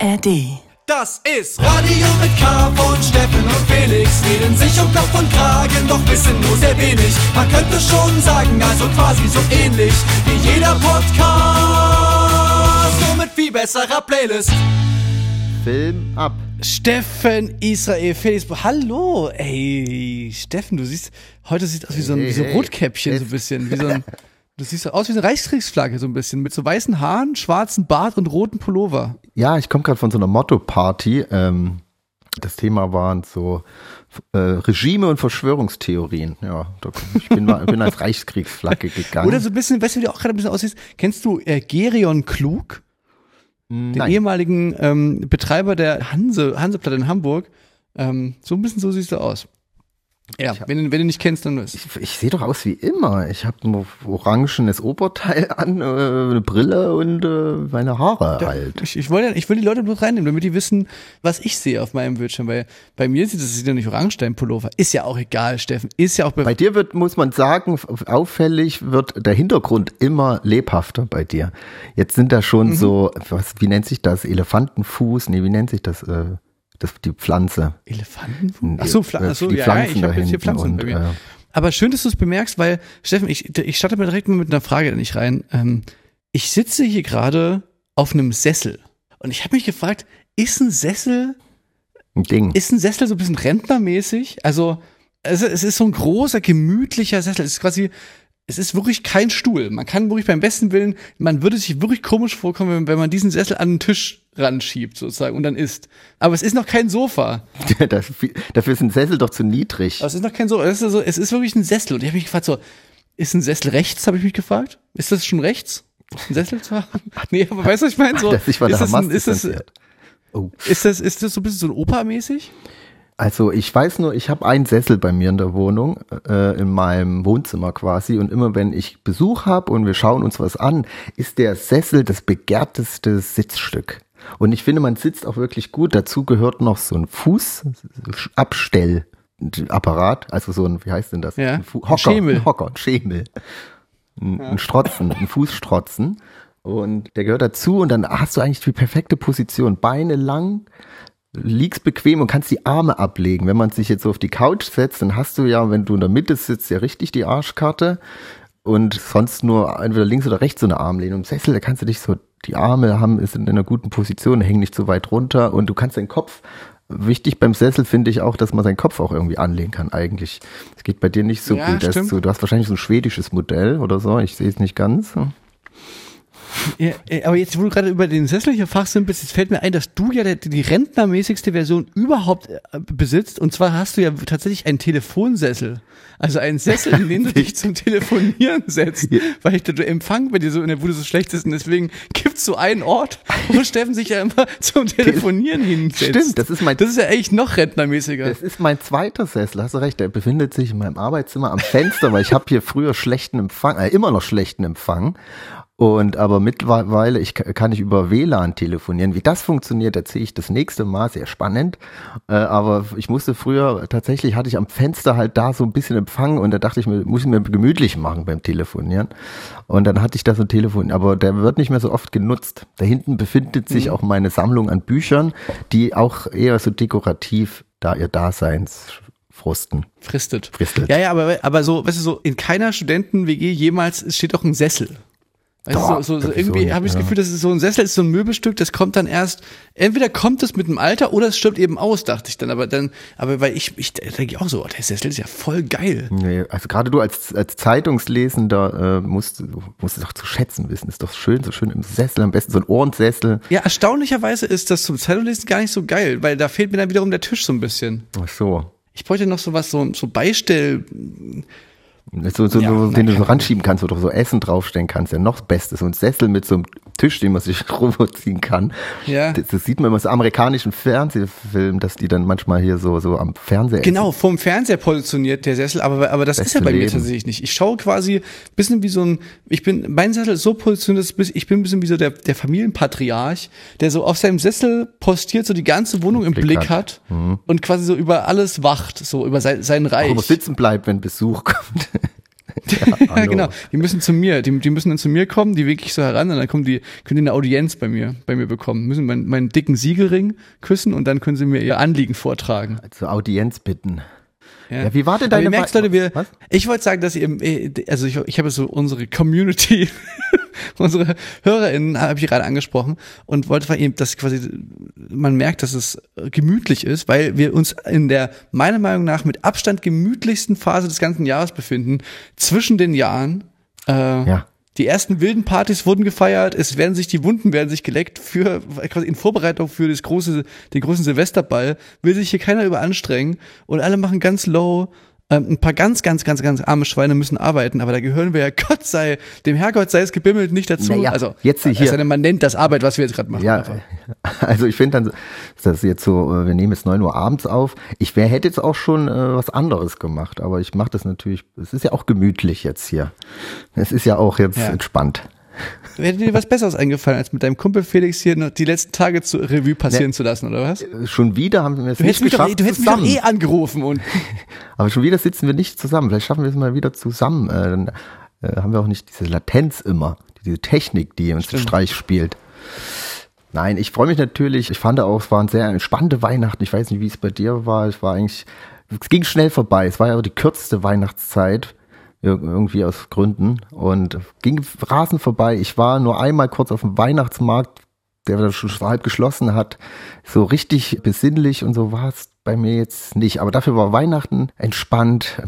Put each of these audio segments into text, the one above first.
ARD. Das ist Radio mit K von Steffen und Felix. Reden sich um Kopf und Kragen, doch wissen nur sehr wenig. Man könnte schon sagen, also quasi so ähnlich wie jeder Podcast. Nur mit viel besserer Playlist. Film ab. Steffen Israel Felix. Hallo, ey, Steffen, du siehst, heute sieht aus wie so ein, wie so ein. Rotkäppchen, so ein bisschen, wie so ein, du siehst so aus wie eine Reichskriegsflagge, so ein bisschen, mit so weißen Haaren, schwarzen Bart und roten Pullover. Ja, ich komme gerade von so einer Motto-Party. Ähm, das Thema waren so äh, Regime und Verschwörungstheorien. Ja, da, ich bin, mal, bin als Reichskriegsflagge gegangen. Oder so ein bisschen, weißt du, wie du auch gerade ein bisschen aussiehst? Kennst du äh, Gerion Klug? Den Nein. ehemaligen ähm, Betreiber der Hanse, Hanseplatte in Hamburg. Ähm, so ein bisschen so siehst du aus. Ja, wenn, du- wenn du nicht kennst, dann ist. Ich, ich sehe doch aus wie immer. Ich habe ein orangenes Oberteil an, äh, eine Brille und äh, meine Haare halt. Ich, ich, wollte, ich will die Leute bloß reinnehmen, damit die wissen, was ich sehe auf meinem Bildschirm. Weil bei mir sieht das sieht ja nicht orange, dein Pullover. Ist ja auch egal, Steffen. Ist ja auch bei, Bei dir wird, muss man sagen, auffällig wird der Hintergrund immer lebhafter bei dir. Jetzt sind da Mhm. schon so, was, wie nennt sich das? Elefantenfuß? Nee, wie nennt sich das? Äh, das die Pflanze. Elefanten. Ach so, Äh, ach so die ja, Pflanzen ja, ich habe jetzt hier Pflanzen und, bei mir. äh, Aber schön, dass du es bemerkst, weil, Steffen, ich, ich starte mal direkt mal mit einer Frage nicht rein. Ähm, ich sitze hier gerade auf einem Sessel. Und ich habe mich gefragt, ist ein Sessel Ein Ding. Ist ein Sessel so ein bisschen rentnermäßig? Also, es, es ist so ein großer, gemütlicher Sessel. Es ist quasi, es ist wirklich kein Stuhl. Man kann wirklich beim besten Willen, man würde sich wirklich komisch vorkommen, wenn, wenn man diesen Sessel an den Tisch ranschiebt, sozusagen, und dann isst. Aber es ist noch kein Sofa. dafür ist ein Sessel doch zu niedrig. Aber es ist noch kein Sofa. Es ist, so, es ist wirklich ein Sessel. Und ich habe mich gefragt, so, ist ein Sessel rechts, habe ich mich gefragt? Ist das schon rechts? Ein Sessel zu haben? Nee, aber weißt du, was ich meine? So, von ist, das ein, ist, das. Oh. ist, das, ist das so ein bisschen so ein Opa-mäßig? Also ich weiß nur, ich habe einen Sessel bei mir in der Wohnung, äh, in meinem Wohnzimmer quasi. Und immer wenn ich Besuch habe und wir schauen uns was an, ist der Sessel das begehrteste Sitzstück. Und ich finde, man sitzt auch wirklich gut. Dazu gehört noch so ein Fußabstellapparat, also so ein, wie heißt denn das? Ja, ein Fu Hocker, Schemel. ein Hocker, ein Schemel. Ein, ein Strotzen, ein Fußstrotzen. Und der gehört dazu und dann hast du eigentlich die perfekte Position. Beine lang, liegst bequem und kannst die Arme ablegen. Wenn man sich jetzt so auf die Couch setzt, dann hast du ja, wenn du in der Mitte sitzt, ja richtig die Arschkarte und sonst nur entweder links oder rechts so eine Armlehne. Im Sessel, da kannst du dich so, die Arme haben, ist in einer guten Position, hängen nicht so weit runter und du kannst deinen Kopf, wichtig beim Sessel finde ich auch, dass man seinen Kopf auch irgendwie anlegen kann eigentlich. Das geht bei dir nicht so Ja, gut. So, du hast wahrscheinlich so ein schwedisches Modell oder so, ich sehe es nicht ganz. Ja, äh, aber jetzt, wo du gerade über den Sessel hier fachsimpelst, jetzt fällt mir ein, dass du ja die rentnermäßigste Version überhaupt äh, besitzt. Und zwar hast du ja tatsächlich einen Telefonsessel. Also einen Sessel, in den du dich zum Telefonieren setzt. Weil ich, der Empfang bei dir so in der Bude so schlecht ist. Und deswegen gibt's so einen Ort, wo Steffen sich ja immer zum Telefonieren hinsetzt. Stimmt, das ist mein Das ist ja echt noch rentnermäßiger. Das ist mein zweiter Sessel, hast du recht. Der befindet sich in meinem Arbeitszimmer am Fenster, weil ich habe hier früher schlechten Empfang, äh, immer noch schlechten Empfang. Und aber mittlerweile ich, kann ich über WLAN telefonieren. Wie das funktioniert, erzähle ich das nächste Mal. Sehr spannend. Äh, aber ich musste früher, tatsächlich hatte ich am Fenster halt da so ein bisschen Empfang und da dachte ich mir, muss ich mir gemütlich machen beim Telefonieren. Und dann hatte ich da so ein Telefon, aber der wird nicht mehr so oft genutzt. Da hinten befindet sich auch meine Sammlung an Büchern, die auch eher so dekorativ da ihr Daseins frusten. Fristet. Fristet. Ja, ja, aber, aber so, weißt du, so in keiner Studenten-WG jemals steht doch ein Sessel. Doch, so, so, so irgendwie habe ich das. Gefühl, das ist so ein Sessel, ist so ein Möbelstück, das kommt dann erst, entweder kommt es mit dem Alter oder es stirbt eben aus, dachte ich dann. Aber dann, aber weil ich, ich denke auch so, oh, der Sessel ist ja voll geil. Nee, also gerade du als, als Zeitungslesender äh, musst, musst es doch zu schätzen wissen. Ist doch schön, so schön im Sessel, am besten so ein Ohrensessel. Ja, erstaunlicherweise ist das zum Zeitunglesen gar nicht so geil, weil da fehlt mir dann wiederum der Tisch so ein bisschen. Ach so. Ich bräuchte noch so was, so, so Beistell, So, so, Ja, so, nein, den du so ranschieben kannst, wo du so Essen draufstellen kannst. Ja, noch das Beste. So ein Sessel mit so einem Tisch, den man sich rüberziehen kann. Ja. Das, das sieht man immer so amerikanischen Fernsehfilmen, dass die dann manchmal hier so, so am Fernseher Genau, vom Fernseher positioniert der Sessel, aber, aber das ist ja Beste bei mir Leben. tatsächlich nicht. Ich schaue quasi bisschen wie so ein, ich bin, mein Sessel ist so positioniert, dass ich bin ein bisschen wie so der, der Familienpatriarch, der so auf seinem Sessel postiert, so die ganze Wohnung im Blick Blick, hat. Mhm. und quasi so über alles wacht, so über sein, sein Auch Reich. immer sitzen bleibt, wenn Besuch kommt. Ja, genau. Die müssen zu mir, die, die müssen dann zu mir kommen, die wirklich so heran und dann kommen die, können die eine Audienz bei mir, bei mir bekommen, müssen meinen, meinen dicken Siegelring küssen und dann können sie mir ihr Anliegen vortragen. Zur Audienz bitten. Ja, wie war denn deine Aber ihr merkt, Leute, wir, Was? ich wollte sagen, dass ihr, äh, also ich, ich habe so unsere Community, unsere HörerInnen habe ich gerade angesprochen und wollte mal eben, dass quasi man merkt, dass es gemütlich ist, weil wir uns in der meiner Meinung nach mit Abstand gemütlichsten Phase des ganzen Jahres befinden, zwischen den Jahren. Äh, Ja. Die ersten wilden Partys wurden gefeiert, es werden sich die Wunden werden sich geleckt für quasi in Vorbereitung für das große den großen Silvesterball will sich hier keiner überanstrengen und alle machen ganz low ähm, ein paar ganz ganz ganz ganz arme Schweine müssen arbeiten, aber da gehören wir ja Gott sei dem Herrgott sei es gebimmelt nicht dazu. Naja, also jetzt hier- denn, man nennt das Arbeit, was wir jetzt gerade machen. Ja, einfach. also ich finde dann, das ist jetzt so, äh, wir nehmen jetzt 9 Uhr abends auf. Ich wär, hätte jetzt auch schon äh, was anderes gemacht, aber ich mache das natürlich, es ist ja auch gemütlich jetzt hier. Es ist ja auch jetzt Ja. entspannt. Wäre dir was Besseres eingefallen, als mit deinem Kumpel Felix hier die letzten Tage zu Revue passieren Nee. zu lassen, oder was? Äh, Schon wieder haben wir es nicht mich doch, geschafft du hättest mich doch zusammen. eh angerufen und Aber schon wieder sitzen wir nicht zusammen. Vielleicht schaffen wir es mal wieder zusammen. Äh, dann äh, haben wir auch nicht diese Latenz immer, diese Technik, die uns den Streich spielt. Nein, ich freue mich natürlich. Ich fand auch, es waren sehr entspannte Weihnachten. Ich weiß nicht, wie es bei dir war. Es war eigentlich, es ging schnell vorbei. Es war ja die kürzeste Weihnachtszeit. Ir- Irgendwie aus Gründen. Und ging rasend vorbei. Ich war nur einmal kurz auf dem Weihnachtsmarkt, der schon halb geschlossen hat. So richtig besinnlich und so war es bei mir jetzt nicht. Aber dafür war Weihnachten entspannt.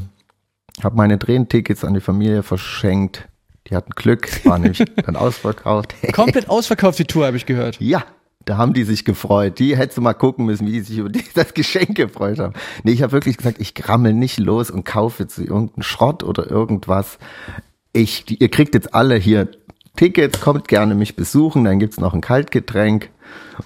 Hab meine Tränentickets an die Familie verschenkt. Die hatten Glück, war nämlich dann ausverkauft. komplett ausverkauft die Tour, habe ich gehört. Ja, da haben die sich gefreut. Die hättest du mal gucken müssen, wie die sich über das Geschenk gefreut haben. Nee, ich habe wirklich gesagt, ich krammel nicht los und kaufe jetzt irgendeinen Schrott oder irgendwas. Ich, ihr kriegt jetzt alle hier Tickets, kommt gerne mich besuchen, dann gibt's noch ein Kaltgetränk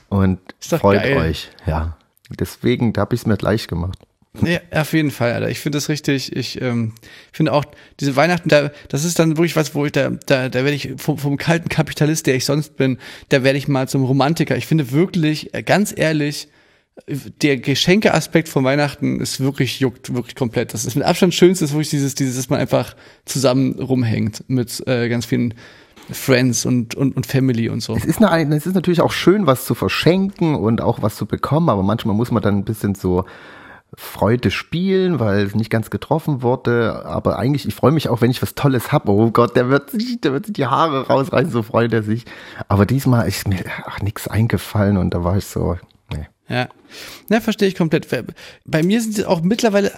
und freut geil. euch. Ja, deswegen, da habe ich es mir leicht gemacht. Ja, auf jeden Fall, Alter. Ich finde das richtig. Ich ähm, finde auch diese Weihnachten, da, das ist dann wirklich was, wo ich da, da, da werde ich vom, vom kalten Kapitalist, der ich sonst bin, da werde ich mal zum Romantiker. Ich finde wirklich, äh, ganz ehrlich, der Geschenkeaspekt von Weihnachten ist wirklich juckt wirklich komplett. Das ist mit Abstand schönste, ist wirklich dieses, dieses, dass man einfach zusammen rumhängt mit äh, ganz vielen Friends und, und, und Family und so. Es ist, eine, es ist natürlich auch schön, was zu verschenken und auch was zu bekommen, aber manchmal muss man dann ein bisschen so Freude spielen, weil es nicht ganz getroffen wurde. Aber eigentlich, ich freue mich auch, wenn ich was Tolles hab. Oh Gott, der wird sich, der wird sich die Haare rausreißen, so freut er sich. Aber diesmal ist mir nichts eingefallen und da war ich so, nee. Ja, na, verstehe ich komplett. Bei mir sind auch mittlerweile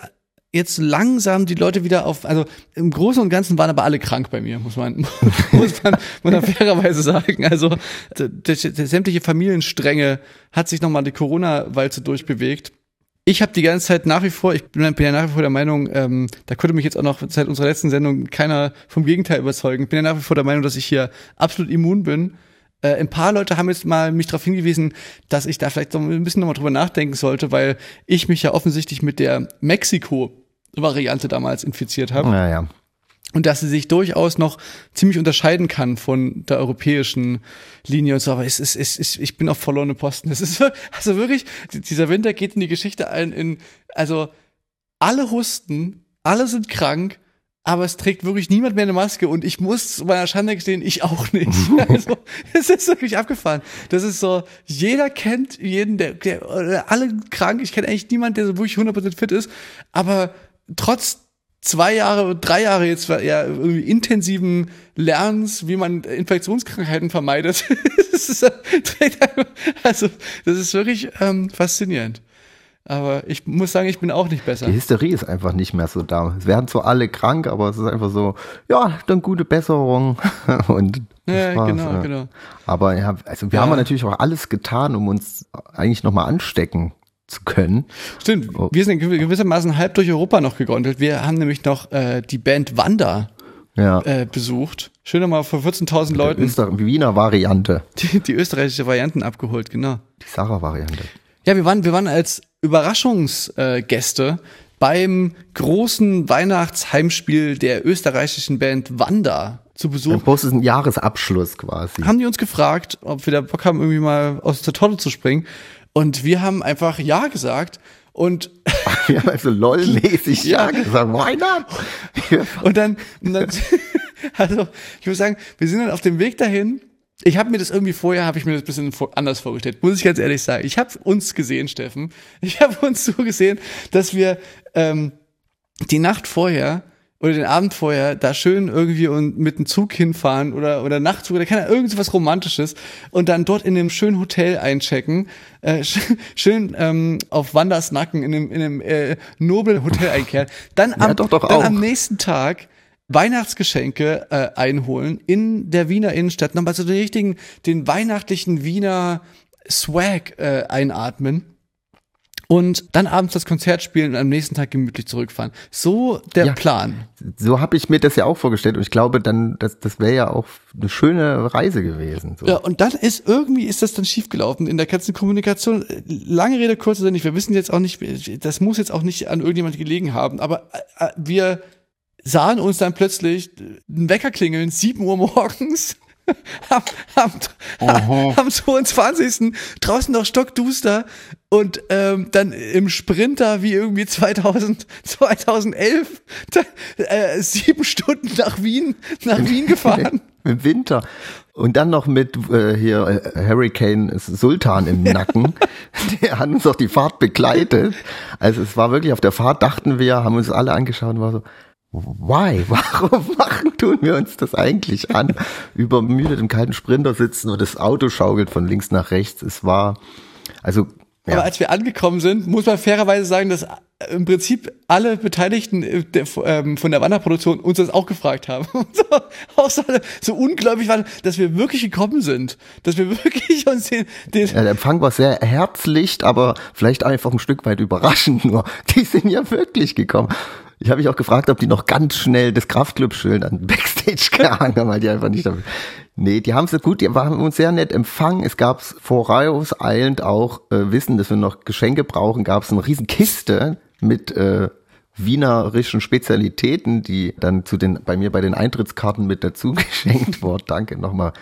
jetzt langsam die Leute wieder auf, also im Großen und Ganzen waren aber alle krank bei mir, muss man, muss man, muss man fairerweise sagen. Also sämtliche Familienstränge hat sich nochmal die Corona-Walze durchbewegt. Ich habe die ganze Zeit nach wie vor, ich bin, bin ja nach wie vor der Meinung, ähm, da konnte mich jetzt auch noch seit unserer letzten Sendung keiner vom Gegenteil überzeugen. Ich bin ja nach wie vor der Meinung, dass ich hier absolut immun bin. Äh, ein paar Leute haben jetzt mal mich darauf hingewiesen, dass ich da vielleicht so ein bisschen nochmal drüber nachdenken sollte, weil ich mich ja offensichtlich mit der Mexiko-Variante damals infiziert habe Naja. Und dass sie sich durchaus noch ziemlich unterscheiden kann von der europäischen Linie und so. Aber es ist, es ist, ich bin auf verlorene Posten. Es ist also wirklich, dieser Winter geht in die Geschichte ein. In also alle husten, alle sind krank. Aber es trägt wirklich niemand mehr eine Maske und ich muss zu meiner Schande gestehen, ich auch nicht. Also, es ist wirklich abgefahren. Das ist so, jeder kennt jeden, der, der alle krank. Ich kenne eigentlich niemanden, der so wirklich 100% fit ist. Aber trotz zwei Jahre, drei Jahre jetzt ja, irgendwie intensiven Lernens, wie man Infektionskrankheiten vermeidet. das ist, also, das ist wirklich ähm, faszinierend. Aber ich muss sagen, ich bin auch nicht besser. Die Hysterie ist einfach nicht mehr so da. Es werden zwar alle krank, aber es ist einfach so, ja, dann gute Besserung. Und Ja, genau, ja. genau. Aber ja, also wir Ja. haben natürlich auch alles getan, um uns eigentlich nochmal anstecken zu können. Stimmt, Oh. wir sind gewissermaßen halb durch Europa noch gegondelt. Wir haben nämlich noch äh, die Band Wanda Ja. äh, besucht. Schön nochmal vor 14.000 Leuten Öster Wiener Variante. die, die österreichische Varianten abgeholt, genau. Die Sarah-Variante. Ja, wir waren, wir waren als Überraschungsgäste Gäste beim großen Weihnachtsheimspiel der österreichischen Band Wanda zu Besuch. Ein großes Jahresabschluss quasi. Haben die uns gefragt, ob wir da Bock haben, irgendwie mal aus der Torte zu springen. Und wir haben einfach Ja gesagt. Und Wir haben also LOL-mäßig Ja. ja gesagt, why not? Und dann, also ich muss sagen, wir sind dann auf dem Weg dahin. Ich habe mir das irgendwie vorher, habe ich mir das ein bisschen anders vorgestellt, muss ich ganz ehrlich sagen. Ich habe uns gesehen, Steffen. Ich habe uns so gesehen, dass wir ähm, die Nacht vorher oder den Abend vorher da schön irgendwie und mit dem Zug hinfahren oder oder Nachtzug oder keine Ahnung, irgend so was Romantisches und dann dort in einem schönen Hotel einchecken, äh, sch- schön ähm, auf Wanders Nacken in einem, in einem äh, noblen Hotel einkehren, dann am, doch, doch dann am nächsten Tag Weihnachtsgeschenke äh, einholen in der Wiener Innenstadt, nochmal so den richtigen, den weihnachtlichen Wiener Swag äh, einatmen und dann abends das Konzert spielen und am nächsten Tag gemütlich zurückfahren. So der Ja. Plan. So habe ich mir das ja auch vorgestellt und ich glaube dann, das, das wäre ja auch eine schöne Reise gewesen. So. Ja, und dann ist irgendwie ist das dann schiefgelaufen in der ganzen Kommunikation. Lange Rede, kurzer Sinn, wir wissen jetzt auch nicht, das muss jetzt auch nicht an irgendjemand gelegen haben, aber äh, wir sahen uns dann plötzlich einen Wecker klingeln, 7 Uhr morgens. Am, am, am 22. draußen noch stockduster und ähm, dann im Sprinter wie irgendwie 2000, 2011 da, äh, sieben Stunden nach Wien, nach Wien gefahren. Im Winter. Und dann noch mit äh, hier äh, Hurricane Sultan im Nacken. Der hat uns doch die Fahrt begleitet. Also es war wirklich auf der Fahrt, dachten wir, haben uns alle angeschaut und war so, why? Warum machen tun wir uns das eigentlich an? Übermüdet im kalten Sprinter sitzen und das Auto schaukelt von links nach rechts. Es war, also, Aber ja, als wir angekommen sind, muss man fairerweise sagen, dass im Prinzip alle Beteiligten äh, ähm, von der Wanderproduktion uns das auch gefragt haben. Und so, auch so, so ungläubig waren, dass wir wirklich gekommen sind. Dass wir wirklich uns den, den Ja, der Empfang war sehr herzlich, aber vielleicht einfach ein Stück weit überraschend nur. Die sind ja wirklich gekommen. Ich habe mich auch gefragt, ob die noch ganz schnell das Kraftclub-Schild an Backstage gehangen haben, weil die einfach nicht damit. Nee, die haben es gut, die haben uns sehr nett empfangen. Es gab vorauseilend auch, äh, wissen, dass wir noch Geschenke brauchen, gab es eine riesen Kiste mit äh, wienerischen Spezialitäten, die dann zu den bei mir bei den Eintrittskarten mit dazu geschenkt wurden. Danke nochmal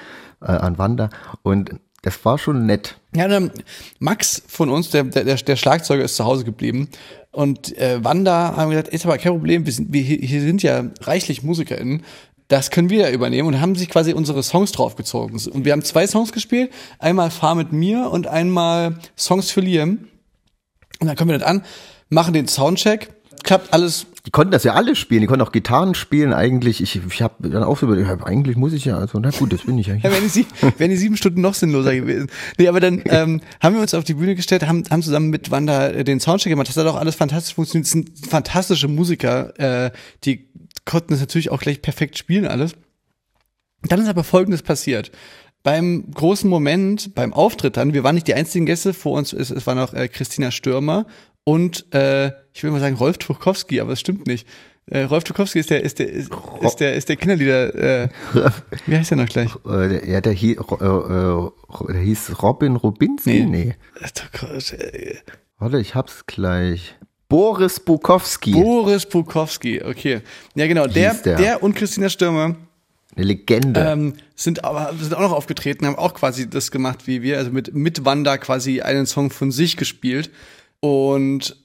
äh, an Wanda. Und das war schon nett. Ja, dann Max von uns, der, der, der Schlagzeuger, ist zu Hause geblieben. Und äh, Wanda haben gesagt, ist aber kein Problem, wir sind, wir, hier sind ja reichlich MusikerInnen. Das können wir ja übernehmen und haben sich quasi unsere Songs draufgezogen. Und wir haben zwei Songs gespielt. Einmal Fahr mit mir und einmal Songs für Liam. Und dann kommen wir dann an, machen den Soundcheck. Klappt alles Die konnten das ja alle spielen, die konnten auch Gitarren spielen eigentlich. Ich, ich habe dann auch so überlegt, eigentlich muss ich ja, also na gut, das bin ich ja. Ja, wären die, wären die sieben Stunden noch sinnloser gewesen. Nee, aber dann ähm, haben wir uns auf die Bühne gestellt, haben, haben zusammen mit Wanda äh, den Soundcheck gemacht. Das hat auch alles fantastisch funktioniert. Das sind fantastische Musiker, äh, die konnten das natürlich auch gleich perfekt spielen alles. Dann ist aber Folgendes passiert. Beim großen Moment, beim Auftritt dann, wir waren nicht die einzigen Gäste, vor uns es, es war noch äh, Christina Stürmer und äh, ich will mal sagen Rolf Tuchowski, aber es stimmt nicht. Äh, Rolf Tuchowski ist der ist der ist, ist der ist der Kinderlieder. Äh, wie heißt der noch gleich? Äh, ja, der, hie, äh, äh, der hieß Robin Rubinski? Nee. Äh, Warte, ich hab's gleich. Boris Bukowski, Boris Bukowski, okay. Ja, genau, der, der. der und Christina Stürmer eine Legende. ähm, sind aber sind auch noch aufgetreten, haben auch quasi das gemacht wie wir, also mit, mit Wanda quasi einen Song von sich gespielt. Und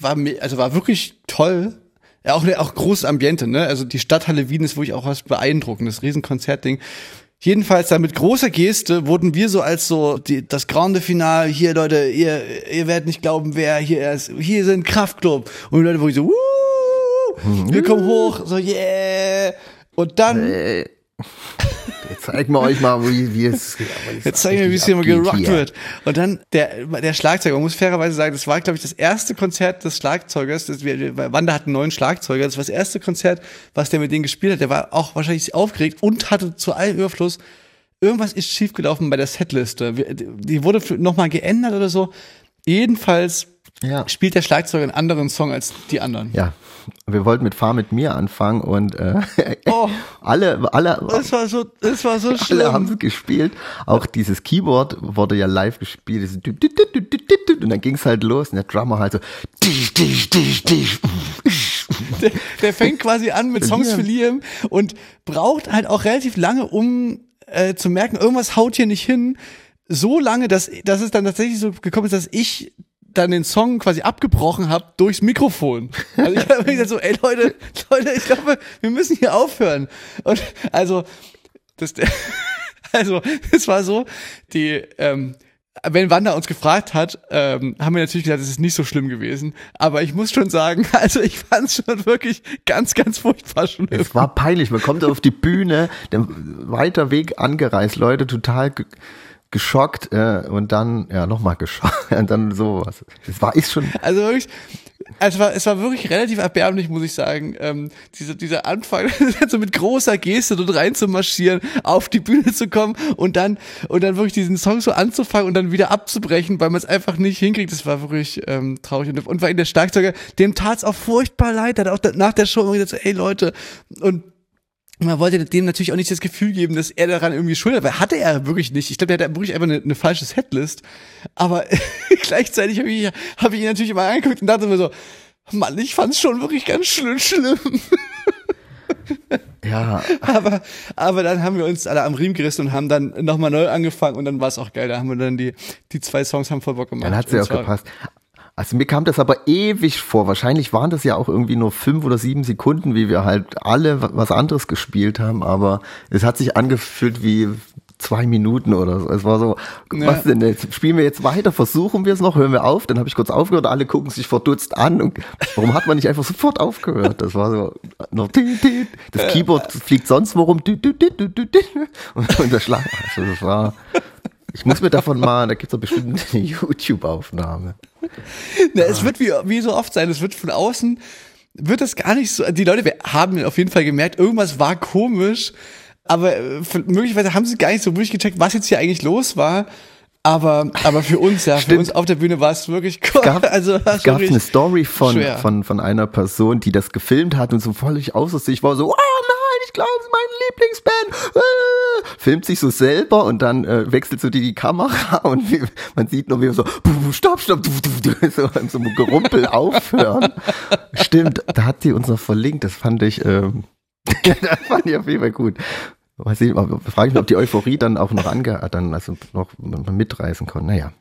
war, also war wirklich toll. Ja, auch, auch großes Ambiente, ne? Also die Stadthalle Wien ist wirklich auch was beeindruckendes, Riesenkonzertding. Jedenfalls da mit großer Geste wurden wir so als so die, das Grande Finale, hier Leute, ihr, ihr werdet nicht glauben, wer hier ist, hier sind Kraftclub. Und die Leute wo ich so, Wuh, wir kommen hoch, so yeah. Und dann, jetzt zeigen wir euch mal, wie, wie es. Jetzt zeigen wir, wie es hier mal gerockt wird. Und dann der, der Schlagzeuger, man muss fairerweise sagen, das war, glaube ich, das erste Konzert des Schlagzeugers. Das, wir, Wanda hat einen neuen Schlagzeuger. Das war das erste Konzert, was der mit denen gespielt hat. Der war auch wahrscheinlich aufgeregt und hatte zu allem Überfluss. Irgendwas ist schiefgelaufen bei der Setliste. Die wurde nochmal geändert oder so. Jedenfalls Ja. spielt der Schlagzeuger einen anderen Song als die anderen. Ja, wir wollten mit Fahr mit mir anfangen und äh, Oh. alle, alle, Das war so, das war so alle schlimm. haben es gespielt. Auch dieses Keyboard wurde ja live gespielt. Und dann ging es halt los und der Drummer halt so. der, der fängt quasi an mit Songs für Liam und braucht halt auch relativ lange, um äh, zu merken, irgendwas haut hier nicht hin. So lange, dass, dass es dann tatsächlich so gekommen ist, dass ich dann den Song quasi abgebrochen habe durchs Mikrofon. Also ich habe gesagt so, ey Leute, Leute, ich glaube, wir müssen hier aufhören. Und also das, also es war so, die ähm, wenn Wanda uns gefragt hat, ähm, haben wir natürlich gesagt, es ist nicht so schlimm gewesen. Aber ich muss schon sagen, also ich fand es schon wirklich ganz, ganz furchtbar schon. Es war peinlich. Man kommt auf die Bühne, der weiter Weg angereist, Leute total geschockt äh, und dann ja nochmal geschockt und dann sowas. Es war ist schon. Also wirklich, also es war, es war wirklich relativ erbärmlich, muss ich sagen. Ähm, dieser, dieser Anfang, so mit großer Geste dort rein zu marschieren, auf die Bühne zu kommen und dann, und dann wirklich diesen Song so anzufangen und dann wieder abzubrechen, weil man es einfach nicht hinkriegt. Das war wirklich ähm, traurig. Und, und war in der Schlagzeuger, dem tat es auch furchtbar leid. Hat auch nach der Show gesagt, so, ey Leute, und man wollte dem natürlich auch nicht das Gefühl geben, dass er daran irgendwie schuld hat, weil hatte er wirklich nicht. Ich glaube, der hatte wirklich einfach eine, eine falsche Setlist. Aber gleichzeitig habe ich, hab ich ihn natürlich immer angeguckt und dachte mir so, Mann, ich fand's schon wirklich ganz schlimm, schlimm. Ja. Aber, aber dann haben wir uns alle am Riemen gerissen und haben dann nochmal neu angefangen und dann war es auch geil. Da haben wir dann die, die zwei Songs haben voll Bock gemacht. Dann hat sie auch gepasst. Also mir kam das aber ewig vor. Wahrscheinlich waren das ja auch irgendwie nur fünf oder sieben Sekunden, wie wir halt alle wa- was anderes gespielt haben, aber es hat sich angefühlt wie zwei Minuten oder so. Es war so, Ja. was denn jetzt? Spielen wir jetzt weiter? Versuchen wir es noch? Hören wir auf? Dann habe ich kurz aufgehört, alle gucken sich verdutzt an. Und warum hat man nicht einfach sofort aufgehört? Das war so noch das Keyboard fliegt sonst worum und, und der Schlag. Also das war. Ich muss mir davon mal, da gibt's doch bestimmt eine YouTube-Aufnahme. Na, es wird wie, wie so oft sein, es wird von außen, wird das gar nicht so, die Leute haben auf jeden Fall gemerkt, irgendwas war komisch, aber äh, möglicherweise haben sie gar nicht so wirklich gecheckt, was jetzt hier eigentlich los war. Aber, aber für uns, ja, für Stimmt. uns auf der Bühne war es wirklich, gab, also, es gab eine Story von, schwer. von, von einer Person, die das gefilmt hat und so völlig aussieht. Ich war so, oh nein, ich glaube, es ist meine Lieblingsband. Äh, filmt sich so selber und dann äh, wechselt so die, die Kamera und wie, man sieht nur, wie er so, "Puh, stopp, stopp, so in so einem Gerumpel aufhören. Stimmt, da hat die uns noch verlinkt. Das fand ich, ähm, das fand ich auf jeden Fall gut. Weiß ich, frage ich mich, ob die Euphorie dann auch noch ange, dann also noch mitreißen konnte. Naja.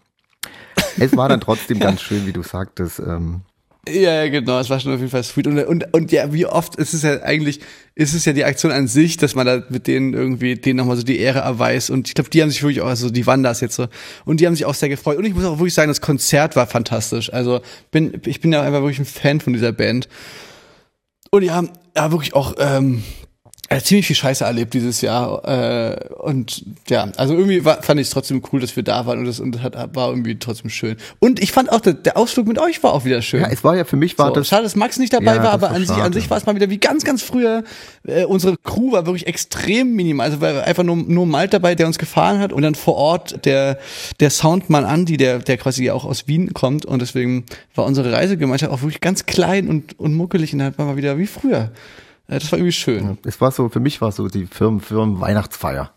Es war dann trotzdem ganz schön, wie du sagtest. Ähm, Ja, genau, es war schon auf jeden Fall sweet. Und, und, und ja, wie oft ist es ja eigentlich, ist es ja die Aktion an sich, dass man da mit denen irgendwie, denen nochmal so die Ehre erweist. Und ich glaube, die haben sich wirklich auch, also die Wandas jetzt so, und die haben sich auch sehr gefreut. Und ich muss auch wirklich sagen, das Konzert war fantastisch. Also bin, ich bin ja einfach wirklich ein Fan von dieser Band. Und die haben ja wirklich auch ähm, äh, ziemlich viel Scheiße erlebt dieses Jahr. Äh, und ja, also irgendwie war, fand ich es trotzdem cool, dass wir da waren und das, und das hat, war irgendwie trotzdem schön. Und ich fand auch, der, der Ausflug mit euch war auch wieder schön. ja, es war ja für mich war So, das. schade, dass Max nicht dabei Ja, war, aber an sich, an sich war es mal wieder wie ganz, ganz früher. Äh, unsere Crew war wirklich extrem minimal. Also war einfach nur, nur Malt dabei, der uns gefahren hat und dann vor Ort der, der Soundmann Andi, der, der quasi auch aus Wien kommt und deswegen war unsere Reisegemeinschaft auch wirklich ganz klein und, und muckelig und dann war mal wieder wie früher. Das war irgendwie schön. Es war so, für mich war so die Firmen, Firmen Weihnachtsfeier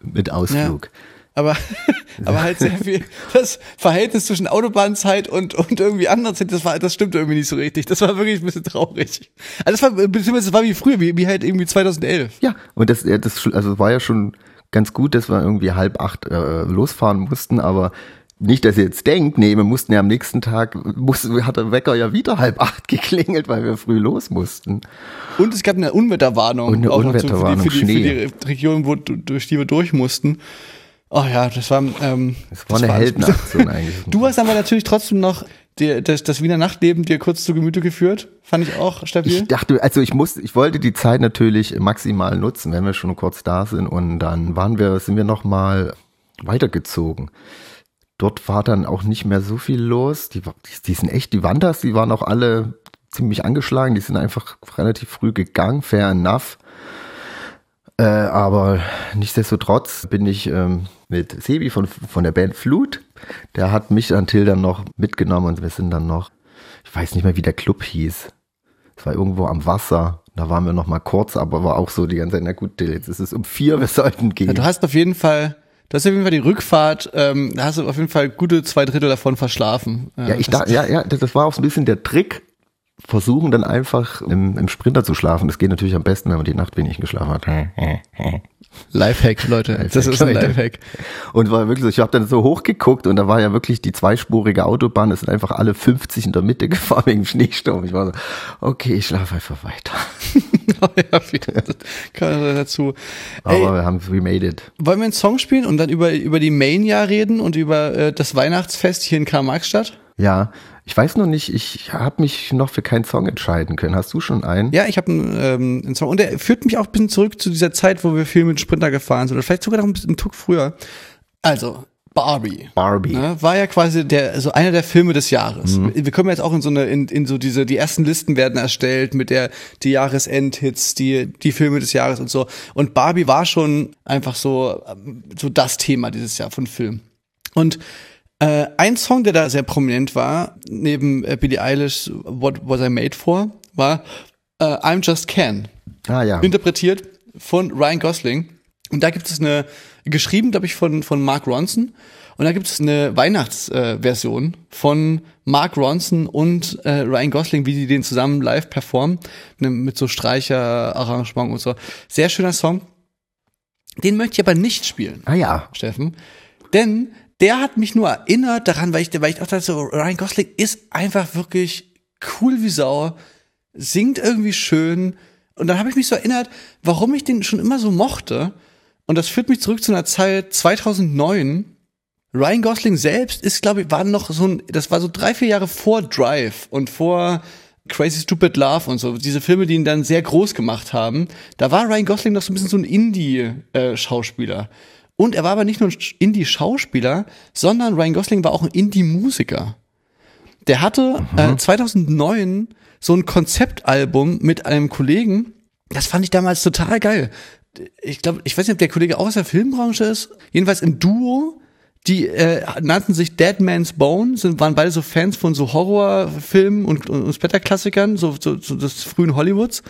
mit Ausflug. Aber, aber halt sehr viel, das Verhältnis zwischen Autobahnzeit und, und irgendwie Zeit, das war, das stimmt irgendwie nicht so richtig. Das war wirklich ein bisschen traurig. Also das war, beziehungsweise das war wie früher, wie, wie halt irgendwie 2011. Ja, und das, ja, das also war ja schon ganz gut, dass wir irgendwie halb acht äh, losfahren mussten, aber nicht, dass ihr jetzt denkt, nee, wir mussten ja am nächsten Tag, musste, hat der Wecker ja wieder halb acht geklingelt, weil wir früh los mussten. Und es gab eine Unwetterwarnung. Und eine Unwetterwarnung, für die, für die, Schnee. für die Region, wo, durch die wir durch mussten. Oh ja, das war, ähm, Es war das eine alles- Heldenaktion eigentlich. Du hast aber natürlich trotzdem noch die, das, das Wiener Nachtleben dir kurz zu Gemüte geführt. Fand ich auch stabil. Ich dachte, also ich musste, ich wollte die Zeit natürlich maximal nutzen, wenn wir schon kurz da sind und dann waren wir, sind wir noch mal weitergezogen. Dort war dann auch nicht mehr so viel los. Die, die, die sind echt, die Wanders, die waren auch alle ziemlich angeschlagen. Die sind einfach relativ früh gegangen, fair enough. Äh, aber nichtsdestotrotz bin ich ähm, mit Sebi von, von der Band Flut. Der hat mich an Till dann noch mitgenommen und wir sind dann noch, ich weiß nicht mehr, wie der Club hieß. Es war irgendwo am Wasser. Da waren wir noch mal kurz, aber war auch so die ganze Zeit, na gut, Till, jetzt ist es um vier, wir sollten gehen. Ja, du hast auf jeden Fall, du hast auf jeden Fall die Rückfahrt, ähm, da hast du auf jeden Fall gute zwei Drittel davon verschlafen. ja, ich das- da, ja, ja, das, das war auch so ein bisschen der Trick. Versuchen dann einfach im, im Sprinter zu schlafen. Das geht natürlich am besten, wenn man die Nacht wenig geschlafen hat. Lifehack, Leute. Das ist ein Lifehack. Und war wirklich so, ich habe dann so hochgeguckt und da war ja wirklich die zweispurige Autobahn, es sind einfach alle 50 in der Mitte gefahren wegen Schneesturm. Ich war so, okay, ich schlafe einfach weiter. ja, kann dazu. Aber Ey, wir haben, we made it. Wollen wir einen Song spielen und dann über, über die Mania reden und über äh, das Weihnachtsfest hier in Karl-Marx-Stadt? Ja, ich weiß noch nicht, ich habe mich noch für keinen Song entscheiden können. Hast du schon einen? Ja, ich habe einen, ähm, einen Song und der führt mich auch ein bisschen zurück zu dieser Zeit, wo wir viel mit Sprinter gefahren sind oder vielleicht sogar noch ein bisschen einen Tuck früher. Also, Barbie. Barbie. Ne, war ja quasi der, so einer der Filme des Jahres. Mhm. Wir kommen jetzt auch in so eine, in, in so diese, die ersten Listen werden erstellt mit der, die Jahresendhits, die, die Filme des Jahres und so. Und Barbie war schon einfach so, so das Thema dieses Jahr von Film. Und äh, ein Song, der da sehr prominent war, neben äh, Billie Eilish What Was I Made For, war äh, I'm Just Ken. Ah ja. Interpretiert von Ryan Gosling. Und da gibt es eine, geschrieben, glaube ich, von, von Mark Ronson. Und da gibt es eine Weihnachtsversion äh, von Mark Ronson und äh, Ryan Gosling, wie die den zusammen live performen, ne, mit so Streicherarrangement und so. Sehr schöner Song. Den möchte ich aber nicht spielen. Ah ja. Steffen. Denn der hat mich nur erinnert daran, weil ich, weil ich auch dachte, so, Ryan Gosling ist einfach wirklich cool wie Sau, singt irgendwie schön. Und dann habe ich mich so erinnert, warum ich den schon immer so mochte. Und das führt mich zurück zu einer Zeit 2009. Ryan Gosling selbst ist, glaube ich, war noch so ein, das war so drei, vier Jahre vor Drive und vor Crazy Stupid Love und so, diese Filme, die ihn dann sehr groß gemacht haben. Da war Ryan Gosling noch so ein bisschen so ein Indie-Schauspieler. Äh, und er war aber nicht nur ein Indie-Schauspieler, sondern Ryan Gosling war auch ein Indie-Musiker. Der hatte mhm. äh, 2009 so ein Konzeptalbum mit einem Kollegen. Das fand ich damals total geil. Ich glaube, ich weiß nicht, ob der Kollege auch aus der Filmbranche ist. Jedenfalls im Duo. Die äh, nannten sich Dead Man's Bone, sind, waren beide so Fans von so Horrorfilmen und, und, und Splatter-Klassikern, so, so, so des frühen Hollywoods.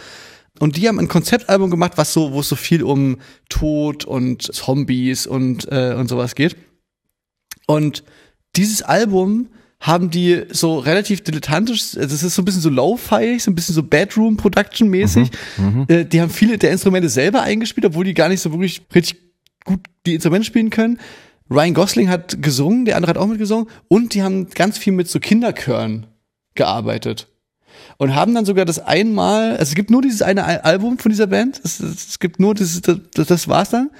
Und die haben ein Konzeptalbum gemacht, was so, wo es so viel um Tod und Zombies und, äh, und sowas geht. Und dieses Album haben die so relativ dilettantisch, das ist so ein bisschen so low-fi, so ein bisschen so Bedroom-Production-mäßig. Mhm, mhm, äh, die haben viele der Instrumente selber eingespielt, obwohl die gar nicht so wirklich richtig gut die Instrumente spielen können. Ryan Gosling hat gesungen, der andere hat auch mitgesungen und die haben ganz viel mit so Kinderchören gearbeitet und haben dann sogar das einmal, also es gibt nur dieses eine Album von dieser Band, es, es gibt nur dieses, das, das war's dann.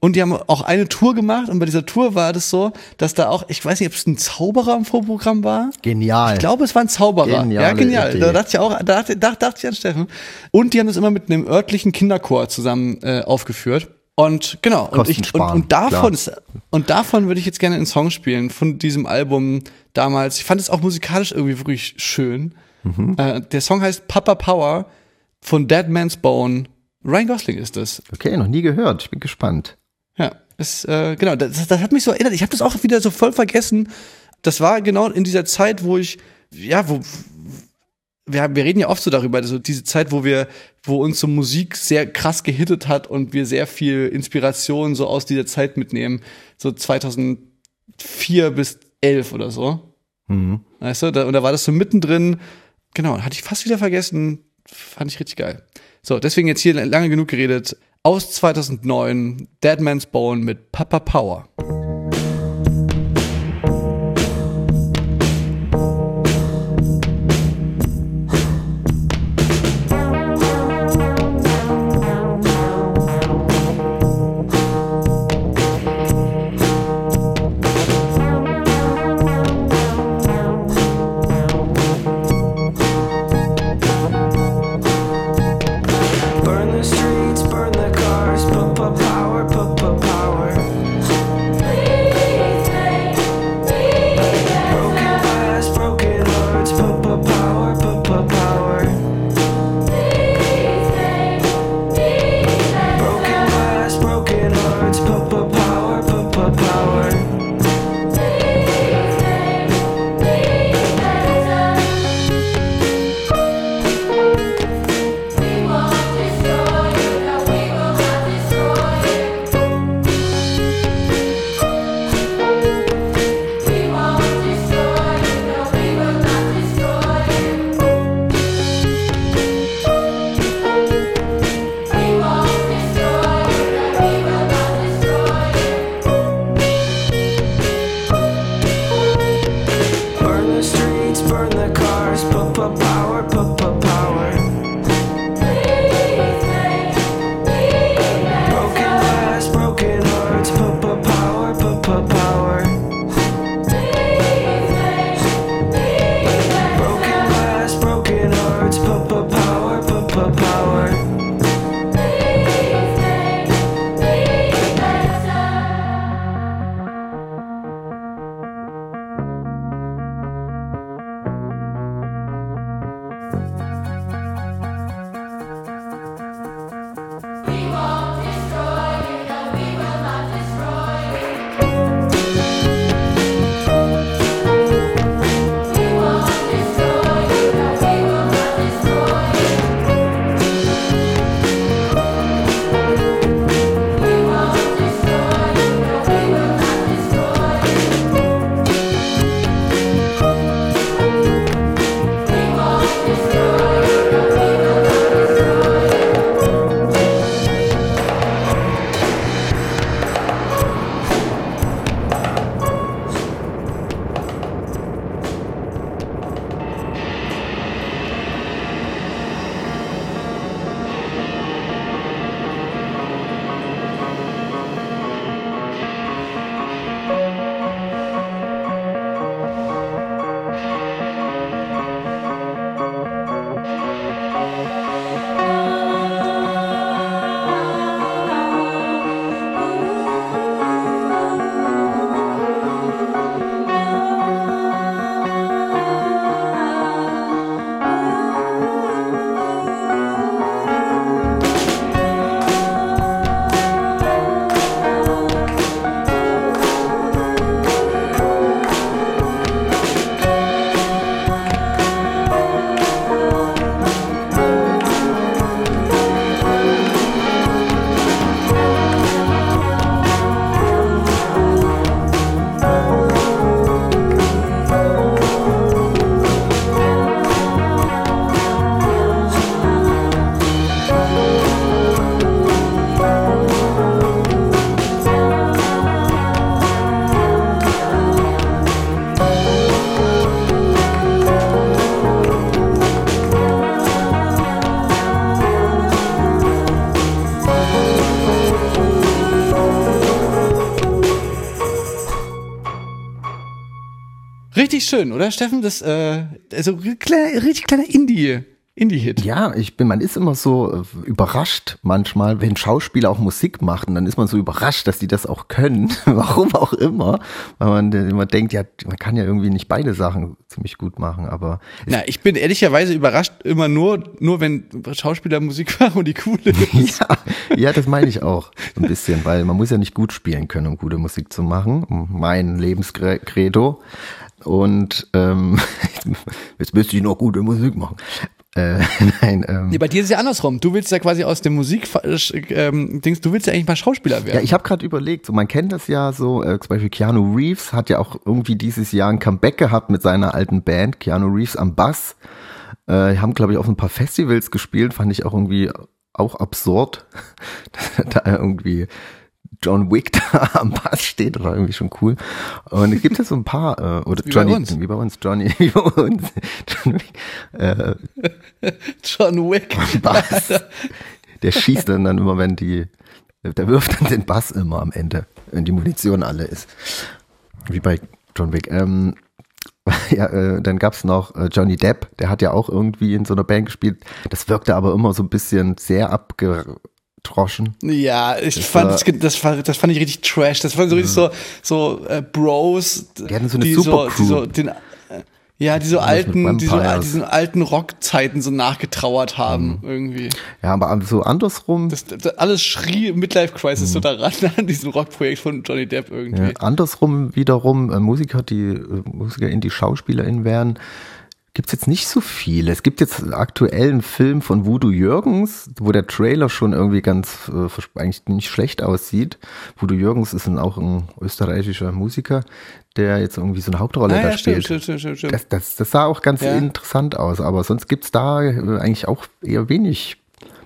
Und die haben auch eine Tour gemacht und bei dieser Tour war das so, dass da auch, ich weiß nicht, ob es ein Zauberer im Vorprogramm war. Genial. Ich glaube, es war ein Zauberer. Geniale ja, genial. Idee. Da dachte ich auch, da dachte, dachte ich an Steffen. Und die haben das immer mit einem örtlichen Kinderchor zusammen äh, aufgeführt. Und genau, und, ich, und, und davon ist, und davon würde ich jetzt gerne einen Song spielen, von diesem Album damals. Ich fand es auch musikalisch irgendwie wirklich schön. Mhm. Äh, der Song heißt Papa Power von Dead Man's Bone. Ryan Gosling ist es. Okay, noch nie gehört. Ich bin gespannt. Ja, ist, äh, genau, das, das hat mich so erinnert. Ich habe das auch wieder so voll vergessen. Das war genau in dieser Zeit, wo ich, ja, wo, wir, wir reden ja oft so darüber, also diese Zeit, wo wir, wo uns so Musik sehr krass gehittet hat und wir sehr viel Inspiration so aus dieser Zeit mitnehmen. So 2004 bis 11 oder so. Mhm. Weißt du, da, und da war das so mittendrin Genau, hatte ich fast wieder vergessen. Fand ich richtig geil. So, deswegen jetzt hier lange genug geredet. Aus 2009, Dead Man's Bone mit Papa Power. Richtig schön, oder Steffen? Das, äh, also kleiner, richtig kleiner Indie. Indie-Hit. Ja, ich bin, man ist immer so äh, überrascht manchmal, wenn Schauspieler auch Musik machen, dann ist man so überrascht, dass die das auch können, warum auch immer, weil man immer denkt, ja, man kann ja irgendwie nicht beide Sachen ziemlich gut machen, aber. Na, ich bin ehrlicherweise überrascht immer nur, nur wenn Schauspieler Musik machen und die cool ist. ja, ja, das meine ich auch so ein bisschen, weil man muss ja nicht gut spielen können, um gute Musik zu machen. Mein Lebenskredo. Und ähm, jetzt müsste ich noch gute Musik machen. Äh, nein, ähm, nee, bei dir ist es ja andersrum. Du willst ja quasi aus dem Musik ähm, Dings, du willst ja eigentlich mal Schauspieler werden. Ja, ich habe gerade überlegt, so man kennt das ja so, äh, zum Beispiel Keanu Reeves hat ja auch irgendwie dieses Jahr ein Comeback gehabt mit seiner alten Band, Keanu Reeves am Bass. Äh, haben, glaube ich, auf ein paar Festivals gespielt, fand ich auch irgendwie auch absurd. da irgendwie John Wick da am Bass steht, war irgendwie schon cool. Und es gibt ja so ein paar, äh, oder wie Johnny, bei uns. wie bei uns, Johnny, wie bei uns. John Wick, äh, John Wick. am Bass. Der schießt dann, dann immer, wenn die, der wirft dann den Bass immer am Ende, wenn die Munition alle ist. Wie bei John Wick. Ähm, ja, äh, dann gab's noch äh, Johnny Depp, der hat ja auch irgendwie in so einer Band gespielt. Das wirkte aber immer so ein bisschen sehr abgedroschen. Ja, ich Das fand das, das, das fand ich richtig trash. Das waren so richtig so, so äh, Bros, Die hatten so eine die so, Supercrew. die so den, äh, ja, die so alten, die so, diesen alten Rockzeiten so nachgetrauert haben, irgendwie. Ja, aber so andersrum, Das, das alles schrie Midlife Crisis so daran, an diesem Rockprojekt von Johnny Depp irgendwie. Ja, andersrum wiederum, äh, Musiker, die äh, MusikerInnen, die SchauspielerInnen werden, gibt's jetzt nicht so viele. Es gibt jetzt aktuell einen Film von Voodoo Jürgens, wo der Trailer schon irgendwie ganz äh, eigentlich nicht schlecht aussieht. Voodoo Jürgens ist ein, auch ein österreichischer Musiker, der jetzt irgendwie so eine Hauptrolle Ah, da ja, stimmt, spielt. stimmt, stimmt, stimmt. Das, das, das sah auch ganz Ja. interessant aus, aber sonst gibt's da äh, eigentlich auch eher wenig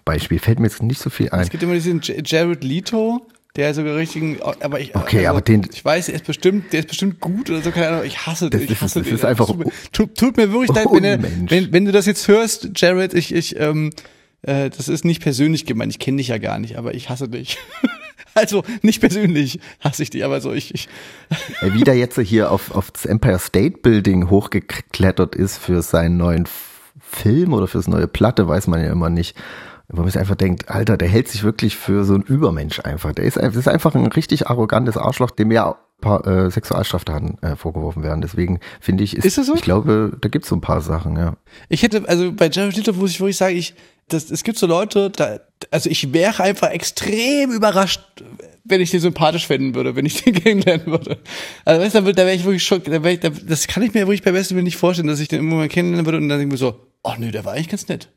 Beispiel. Fällt mir jetzt nicht so viel ein. Es gibt immer diesen Jared Leto, der sogar richtigen, aber ich, Okay, aber den- ich weiß, der ist bestimmt, der ist bestimmt gut oder so, keine Ahnung, ich hasse Das ist- ich hasse das den. ist einfach tut, mir, tut, tut mir wirklich leid, wenn, wenn, wenn du das jetzt hörst, Jared, ich, ich, ähm, äh, das ist nicht persönlich gemeint, ich kenne dich ja gar nicht, aber ich hasse dich. also, nicht persönlich hasse ich dich, aber so, ich, ich Wie der jetzt hier auf, auf das Empire State Building hochgeklettert ist für seinen neuen Film oder fürs neue Platte, weiß man ja immer nicht. Wo man sich einfach denkt, Alter, der hält sich wirklich für so ein Übermensch einfach. Der ist, das ist einfach ein richtig arrogantes Arschloch, dem ja paar äh, Sexualstraftaten äh, vorgeworfen werden. Deswegen finde ich, ist, Ist das so? ich glaube, da gibt es so ein paar Sachen, ja. Ich hätte, also bei Jared Leto muss ich wirklich sagen, ich, das, es gibt so Leute, da, also ich wäre einfach extrem überrascht, wenn ich den sympathisch finden würde, wenn ich den kennenlernen würde. Also weißt du, da, wär- da wäre ich wirklich schon, da wär ich, da, das kann ich mir wirklich beim besten Willen nicht vorstellen, dass ich den irgendwann mal kennenlernen würde und dann denke ich mir so, ach nee, der war eigentlich ganz nett.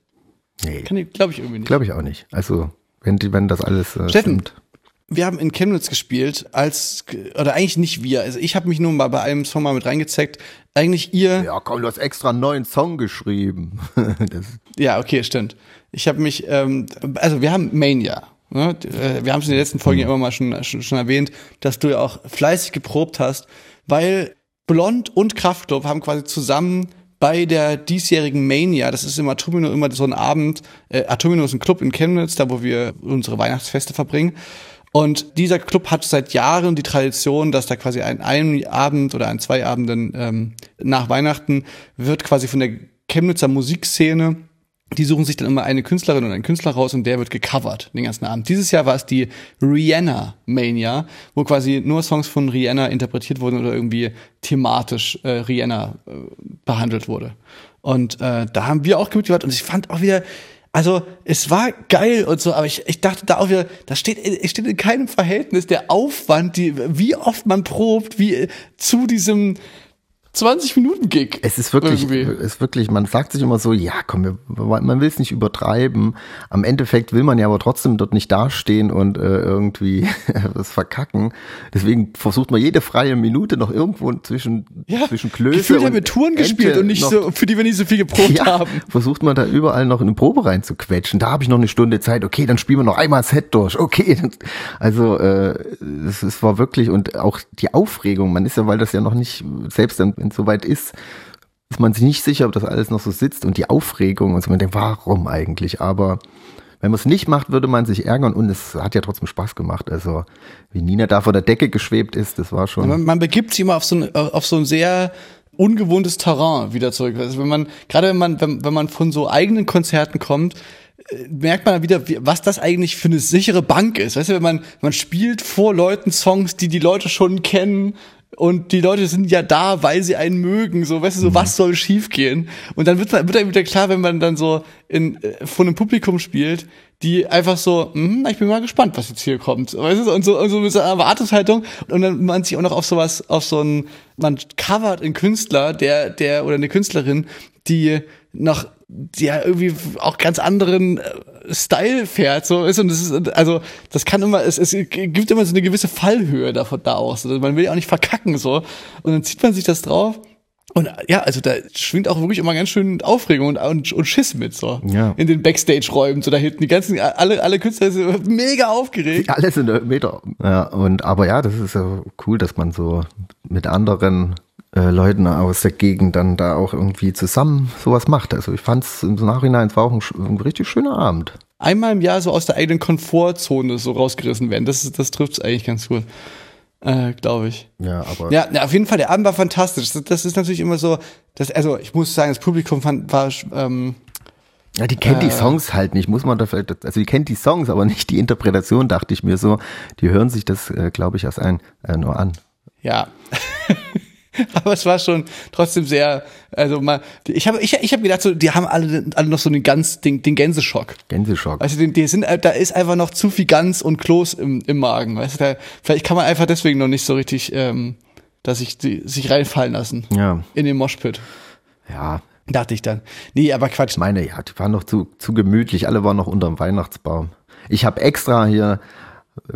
Nee, glaube ich irgendwie nicht. glaube ich auch nicht. Also, wenn, die, wenn das alles äh, Steffen, stimmt. wir haben in Chemnitz gespielt, als, oder eigentlich nicht wir, also ich habe mich nur mal bei einem Song mal mit reingezeckt. Eigentlich ihr, Ja, komm, du hast extra einen neuen Song geschrieben. Ja, okay, stimmt. Ich habe mich, ähm, also wir haben Mania. Ne? Äh, Wir haben es in der letzten Folge ja immer mal schon, schon, schon erwähnt, dass du ja auch fleißig geprobt hast, weil Blond und Kraftklub haben quasi zusammen bei der diesjährigen Mania, das ist im Atomino immer so ein Abend, äh, Atomino ist ein Club in Chemnitz, da wo wir unsere Weihnachtsfeste verbringen. Und dieser Club hat seit Jahren die Tradition, dass da quasi ein, ein Abend oder ein zwei Abenden ähm, nach Weihnachten wird quasi von der Chemnitzer Musikszene die suchen sich dann immer eine Künstlerin oder einen Künstler raus und der wird gecovert den ganzen Abend. Dieses Jahr war es die Rihanna Mania, wo quasi nur Songs von Rihanna interpretiert wurden oder irgendwie thematisch äh, Rihanna äh, behandelt wurde. Und äh, da haben wir auch mitgehört und ich fand auch wieder, also es war geil und so, aber ich, ich dachte da auch wieder, das steht, steht in keinem Verhältnis der Aufwand, die, wie oft man probt, wie zu diesem 20 Minuten Gig. Es ist wirklich, Irgendwie. ist wirklich, man sagt sich immer so, ja, komm, man will es nicht übertreiben. Am Endeffekt will man ja aber trotzdem dort nicht dastehen und äh, irgendwie was verkacken. Deswegen versucht man jede freie Minute noch irgendwo zwischen, Ja, zwischen Klöße Gefühlt und haben wir Touren Ente gespielt und nicht noch- so, für die wir nicht so viel geprobt ja, haben. versucht man da überall noch in eine Probe reinzuquetschen. Da habe ich noch eine Stunde Zeit. Okay, dann spielen wir noch einmal das Set durch. Okay, also äh, es, es war wirklich und auch die Aufregung. Man ist ja, weil das ja noch nicht selbst dann, wenn es soweit ist, ist man sich nicht sicher, ob das alles noch so sitzt und die Aufregung und so. Man denkt, warum eigentlich? Aber wenn man es nicht macht, würde man sich ärgern und es hat ja trotzdem Spaß gemacht. Also wie Nina da vor der Decke geschwebt ist, das war schon. Man, man begibt sich immer auf so, ein, auf so ein sehr ungewohntes Terrain wieder zurück. Also wenn man, gerade wenn man, wenn, wenn man von so eigenen Konzerten kommt, äh, merkt man wieder, wie, was das eigentlich für eine sichere Bank ist. Weißt du, wenn man, man spielt vor Leuten Songs, die die Leute schon kennen und die Leute sind ja da, weil sie einen mögen, so, weißt du, so, was soll schiefgehen? Und dann wird, man, wird einem wieder klar, wenn man dann so in, äh, vor einem Publikum spielt, die einfach so, hm, ich bin mal gespannt, was jetzt hier kommt, weißt du, und so, und so mit so einer Erwartungshaltung. Und dann man sich auch noch auf sowas, auf so ein, man covert einen Künstler, der, der, oder eine Künstlerin, die nach die ja irgendwie auch ganz anderen äh, Style fährt, so ist und das ist also das kann immer es, es gibt immer so eine gewisse Fallhöhe davon da aus. Also man will ja auch nicht verkacken so und dann zieht man sich das drauf und ja, also da schwingt auch wirklich immer ganz schön Aufregung und, und, und Schiss mit so Ja. in den Backstage-Räumen so da hinten die ganzen alle alle Künstler sind mega aufgeregt. Alles in der Meter. Ja, und aber ja, das ist ja cool, dass man so mit anderen äh, Leuten aus der Gegend dann da auch irgendwie zusammen sowas macht. Also ich fand es im Nachhinein, es war auch ein, ein richtig schöner Abend. Einmal im Jahr so aus der eigenen Komfortzone so rausgerissen werden. Das das trifft's eigentlich ganz gut. Äh, glaube ich. Ja, aber Ja, na, auf jeden Fall, der Abend war fantastisch. Das, das ist natürlich immer so, das, also ich muss sagen, das Publikum fand, war, ähm, Ja, die kennt Äh. die Songs halt nicht, muss man da vielleicht, also die kennt die Songs, aber nicht die Interpretation, dachte ich mir so. Die hören sich das, äh, glaube ich, erst ein, äh, nur an. ja. Aber es war schon trotzdem sehr, also mal, ich habe ich, ich hab gedacht, so, die haben alle, alle noch so den ganz, den, den Gänseschock. Gänseschock. Also die, die sind, da ist einfach noch zu viel Gans und Kloß im, im Magen. Weißt du, da, vielleicht kann man einfach deswegen noch nicht so richtig, ähm, dass sich die, sich reinfallen lassen Ja, in den Moshpit. ja. Dachte ich dann. Nee, aber Quatsch. Ich meine, ja, die waren noch zu, zu gemütlich, alle waren noch unterm Weihnachtsbaum. Ich habe extra hier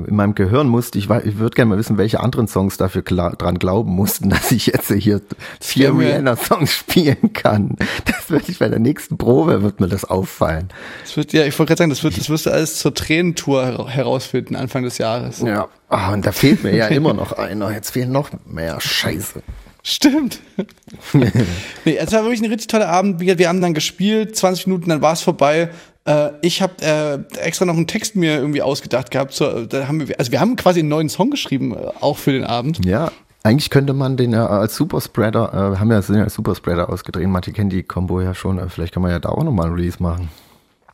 in meinem Gehirn musste, ich, ich würde gerne mal wissen, welche anderen Songs dafür klar, dran glauben mussten, dass ich jetzt hier vier Rihanna-Songs spielen kann. Das würde ich bei der nächsten Probe, wird mir das auffallen. Das wird, ja, ich wollte gerade sagen, das wird, das wirst du alles zur Tränentour her- herausfinden Anfang des Jahres. Ja. Ah, und da fehlt mir ja immer noch einer. Jetzt fehlen noch mehr. Scheiße. Stimmt. nee, es war wirklich ein richtig toller Abend. Wir, wir haben dann gespielt, 20 Minuten, dann war es vorbei. Äh, ich habe äh, extra noch einen Text mir irgendwie ausgedacht gehabt. So, da haben wir, also wir haben quasi einen neuen Song geschrieben, äh, auch für den Abend. Ja. Eigentlich könnte man den ja als Superspreader, äh, haben ja sind ja als Superspreader ausgedreht. Manche kennen die Combo ja schon. Äh, Vielleicht kann man ja da auch nochmal ein Release machen.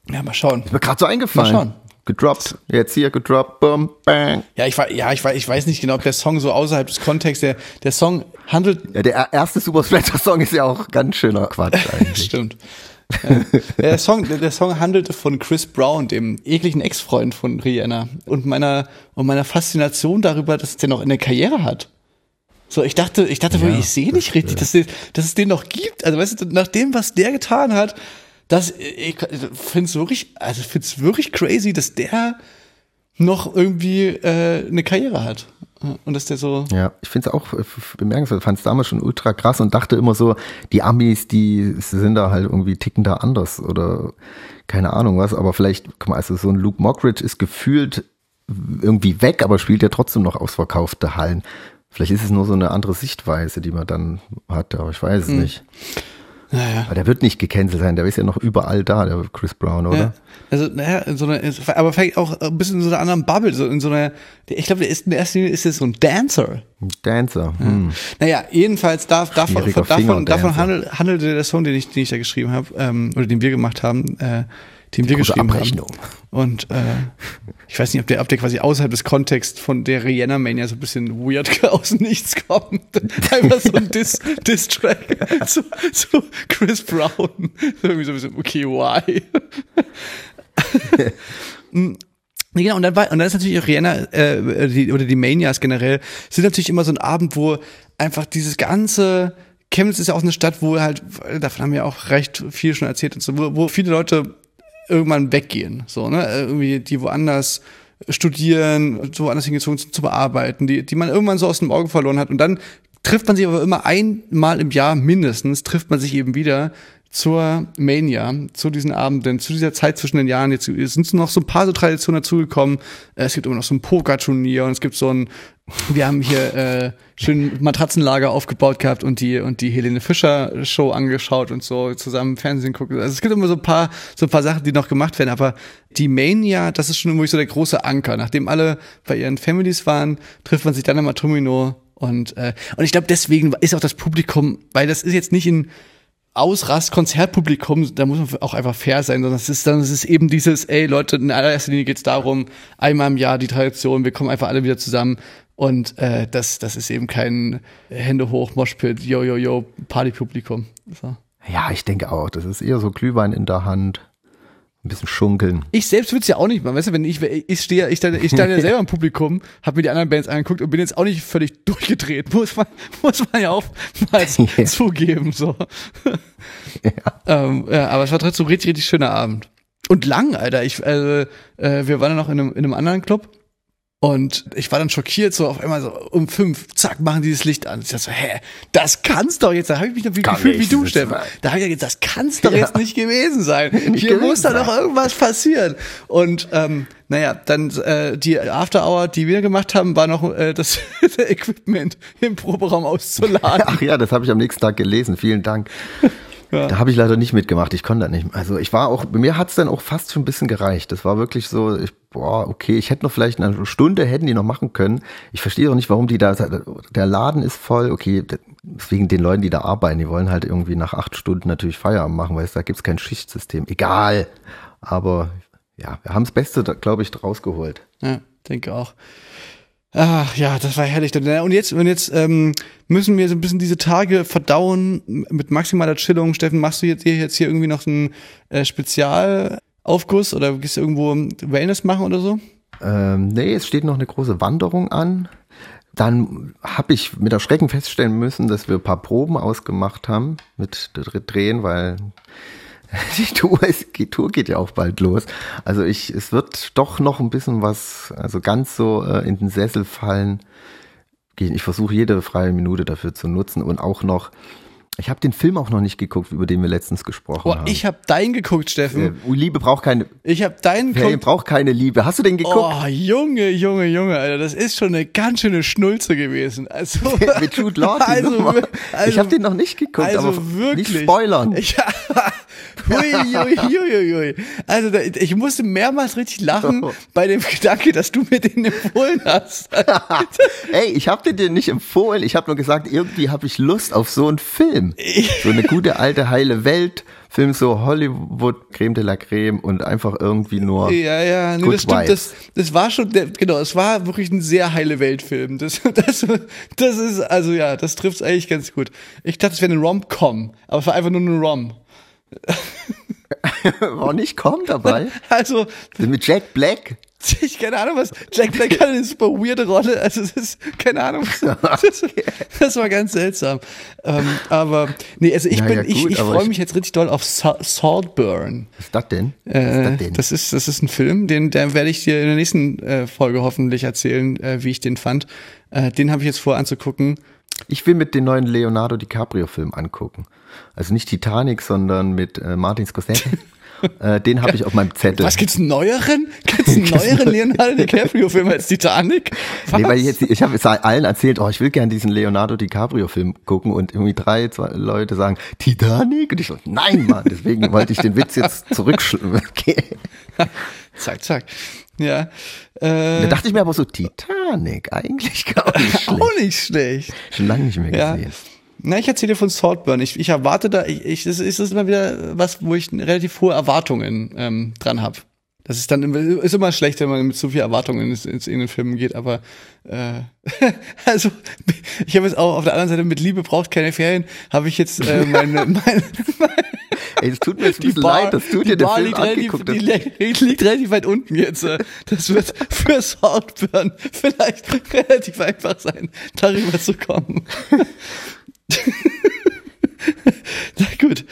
Ja, mal schauen. Ist mir gerade so eingefallen. Mal schauen. Gedroppt. Jetzt hier gedroppt. Boom, bang. Ja, ich, ja ich, ich weiß nicht genau, ob der Song so außerhalb des Kontexts, der, der Song handelt Ja, der erste Superspreader-Song ist ja auch ganz schöner Quatsch eigentlich. Stimmt. Ja. der, Song, der, Song handelte von Chris Brown, dem ekligen Ex-Freund von Rihanna und meiner und meiner Faszination darüber, dass der noch eine Karriere hat. So, ich dachte, ich dachte wirklich, ich sehe nicht richtig, dass, es- dass es den noch gibt. Also, weißt du, nach dem, was der getan hat, das, ich finde es wirklich, also finde es wirklich crazy, dass der noch irgendwie äh, eine Karriere hat. Und dass der so, Ja, ich finde es auch äh, bemerkenswert. Fand es damals schon ultra krass und dachte immer so, die Amis, die sind da halt irgendwie ticken da anders oder keine Ahnung was. Aber vielleicht, guck mal, also so ein Luke Mockridge ist gefühlt irgendwie weg, aber spielt ja trotzdem noch ausverkaufte Hallen. Vielleicht ist es nur so eine andere Sichtweise, die man dann hat, aber ich weiß es nicht. Naja. Aber der wird nicht gecancelt sein, der ist ja noch überall da, der Chris Brown, oder? Ja. Also, naja, in so einer, aber vielleicht auch ein bisschen in so einer anderen Bubble, so in so einer, ich glaube, der ist in erster Linie ist er so ein Dancer. Ein Dancer. Hm. Naja, jedenfalls darf, davon, Schwieriger davon, davon handel, handelte der Song, den ich, den ich da geschrieben habe, ähm, oder den wir gemacht haben, äh, wir Große geschrieben Abrechnung. haben. Und äh, ich weiß nicht, ob der, ob der quasi außerhalb des Kontexts von der Rihanna Mania so ein bisschen weird aus Nichts kommt. Einfach so ein Diss- Diss-Track zu, zu Chris Brown. Irgendwie so ein bisschen, okay, why? Nee, Genau, und dann, war, und dann ist natürlich auch Rihanna äh, die, oder die Manias generell, sind natürlich immer so ein Abend, wo einfach dieses ganze, Chemnitz ist ja auch eine Stadt, wo halt, davon haben wir auch recht viel schon erzählt, und so, wo, wo viele Leute irgendwann weggehen, so, ne, irgendwie, die woanders studieren, woanders hingezogen sind zu bearbeiten, die, die man irgendwann so aus dem Auge verloren hat und dann trifft man sich aber immer einmal im Jahr mindestens, trifft man sich eben wieder zur Mania, zu diesen Abenden, zu dieser Zeit zwischen den Jahren. Jetzt sind noch so ein paar so Traditionen dazugekommen. Äh, Es gibt immer noch so ein Pokerturnier und es gibt so ein, wir haben hier äh, schön Matratzenlager aufgebaut gehabt und die und die Helene Fischer Show angeschaut und so zusammen Fernsehen gucken. Also es gibt immer so ein paar so ein paar Sachen, die noch gemacht werden, aber die Mania, das ist schon irgendwie so der große Anker. Nachdem alle bei ihren Families waren, trifft man sich dann im Atomino Und, äh, und ich glaube, deswegen ist auch das Publikum, weil das ist jetzt nicht ein Ausrast-Konzertpublikum, da muss man auch einfach fair sein, sondern es ist dann, es ist eben dieses, ey Leute, in allererster Linie geht's darum, einmal im Jahr die Tradition, wir kommen einfach alle wieder zusammen und äh, das, das ist eben kein Hände hoch, Moshpit, yo, yo, yo, Partypublikum. So. Ja, ich denke auch. Das ist eher so Glühwein in der Hand. Ein bisschen schunkeln. Ich selbst würde es ja auch nicht machen. Weißt du, wenn ich, ich stehe, ich stand, ich stand ja selber im Publikum, habe mir die anderen Bands angeguckt und bin jetzt auch nicht völlig durchgedreht. Muss man, muss man ja auch mal Ja. zugeben, so. Ja. Ähm, ja, aber es war trotzdem ein richtig, richtig schöner Abend. Und lang, Alter. Ich, äh, äh, wir waren dann noch in einem, in einem anderen Club. Und ich war dann schockiert, so auf einmal so um fünf, zack, machen die das Licht an. Ich dachte so, hä, das kann's doch jetzt, da habe ich mich noch wie gefühlt wie du, wahr. Da habe ich gedacht, das kann's doch Ja. jetzt nicht gewesen sein. Nicht Hier gewesen muss da doch irgendwas passieren. Und ähm, naja, dann äh, die After Hour, die wir gemacht haben, war noch äh, das Equipment im Proberaum auszuladen. Ach ja, das habe ich am nächsten Tag gelesen. Vielen Dank. Ja. Da habe ich leider nicht mitgemacht. Ich konnte da nicht. Also ich war auch, bei mir hat's dann auch fast schon ein bisschen gereicht. Das war wirklich so, ich, boah, okay, ich hätte noch vielleicht eine Stunde hätten die noch machen können. Ich verstehe auch nicht, warum die da, der Laden ist voll, okay, deswegen den Leuten, die da arbeiten, die wollen halt irgendwie nach acht Stunden natürlich Feierabend machen, weil es da gibt's kein Schichtsystem. Egal. Aber ja, wir haben das Beste, glaube ich, draus geholt. Ja, denke auch. Ach ja, das war herrlich. Und jetzt, und jetzt ähm, müssen wir so ein bisschen diese Tage verdauen mit maximaler Chillung. Steffen, machst du jetzt hier, jetzt hier irgendwie noch einen äh, Spezialaufguss oder gehst du irgendwo Wellness machen oder so? Ähm, nee, es steht noch eine große Wanderung an. Dann habe ich mit Erschrecken feststellen müssen, dass wir ein paar Proben ausgemacht haben mit Dr- Drehen, weil die Tour, ist, die Tour geht ja auch bald los. Also ich, es wird doch noch ein bisschen was, also ganz so äh, in den Sessel fallen. gehen. Ich versuche jede freie Minute dafür zu nutzen und auch noch, ich habe den Film auch noch nicht geguckt, über den wir letztens gesprochen Oh, haben. ich habe deinen geguckt, Steffen. äh, Liebe braucht keine, Ich habe deinen Ferien geguckt. braucht keine Liebe. Hast du den geguckt? Oh, Junge, Junge, Junge, Alter, das ist schon eine ganz schöne Schnulze gewesen. Also, mit Jude Law. also, also, ich habe den noch nicht geguckt, also aber wirklich. nicht spoilern. Ich, hui, hui, hui, hui. Also da, ich musste mehrmals richtig lachen bei dem Gedanke, dass du mir den empfohlen hast. Ey, ich habe dir den nicht empfohlen. Ich habe nur gesagt, irgendwie habe ich Lust auf so einen Film. So eine gute alte heile Welt. Film so Hollywood, Creme de la Creme und einfach irgendwie nur. Ja, ja, nee, das stimmt. Das, das war schon, der, genau, es war wirklich ein sehr heile Weltfilm. Das, das, das ist, also ja, das trifft's eigentlich ganz gut. Ich dachte, es wäre eine Rom-Com, aber es war einfach nur eine Rom. War nicht komm dabei. Also, Mit Jack Black. ich keine Ahnung was. Jack Black hat eine super weirde Rolle. Also es ist keine Ahnung. Das, das war ganz seltsam. Ähm, aber nee, also ich Ja, bin, ja, ich, gut, ich aber freue ich- mich jetzt richtig doll auf Sa Saltburn. Was ist das denn? Was Äh, ist das denn? das ist das ist ein Film, den den werde ich dir in der nächsten äh, Folge hoffentlich erzählen, äh, wie ich den fand. Äh, den habe ich jetzt vor anzugucken. Ich will mit den neuen Leonardo DiCaprio-Film angucken. Also nicht Titanic, sondern mit äh, Martin Scorsese. äh, den habe ich auf meinem Zettel. Was gibt's einen neueren? Gibt's einen neueren Leonardo DiCaprio Film als Titanic? Was? Nee, weil ich jetzt, ich habe jetzt allen erzählt, oh, ich will gern diesen Leonardo DiCaprio-Film gucken und irgendwie drei zwei Leute sagen, Titanic? Und ich so, nein, Mann, deswegen wollte ich den Witz jetzt zurückschlagen. Okay. zack, zack. Ja. Äh, Da dachte ich mir aber so, Titanic, eigentlich gar nicht schlecht. auch nicht schlecht. Schon lange nicht mehr Ja. Na, ich erzähle dir von Saltburn. Ich, ich erwarte da, ich, ich, das ist das immer wieder was, wo ich relativ hohe Erwartungen ähm, dran habe. Das ist dann immer- ist immer schlecht, wenn man mit zu viel Erwartungen ins, ins, in den Film geht, aber äh, also ich habe jetzt auch auf der anderen Seite mit Liebe braucht keine Ferien, habe ich jetzt äh, meine, meine Ey, es tut mir jetzt ein bisschen leid, dass du die dir den Bar Film liegt relativ, angeguckt die hast. li- liegt relativ weit unten jetzt. äh. Das wird für Saltburn vielleicht relativ einfach sein, darüber zu kommen. Na gut.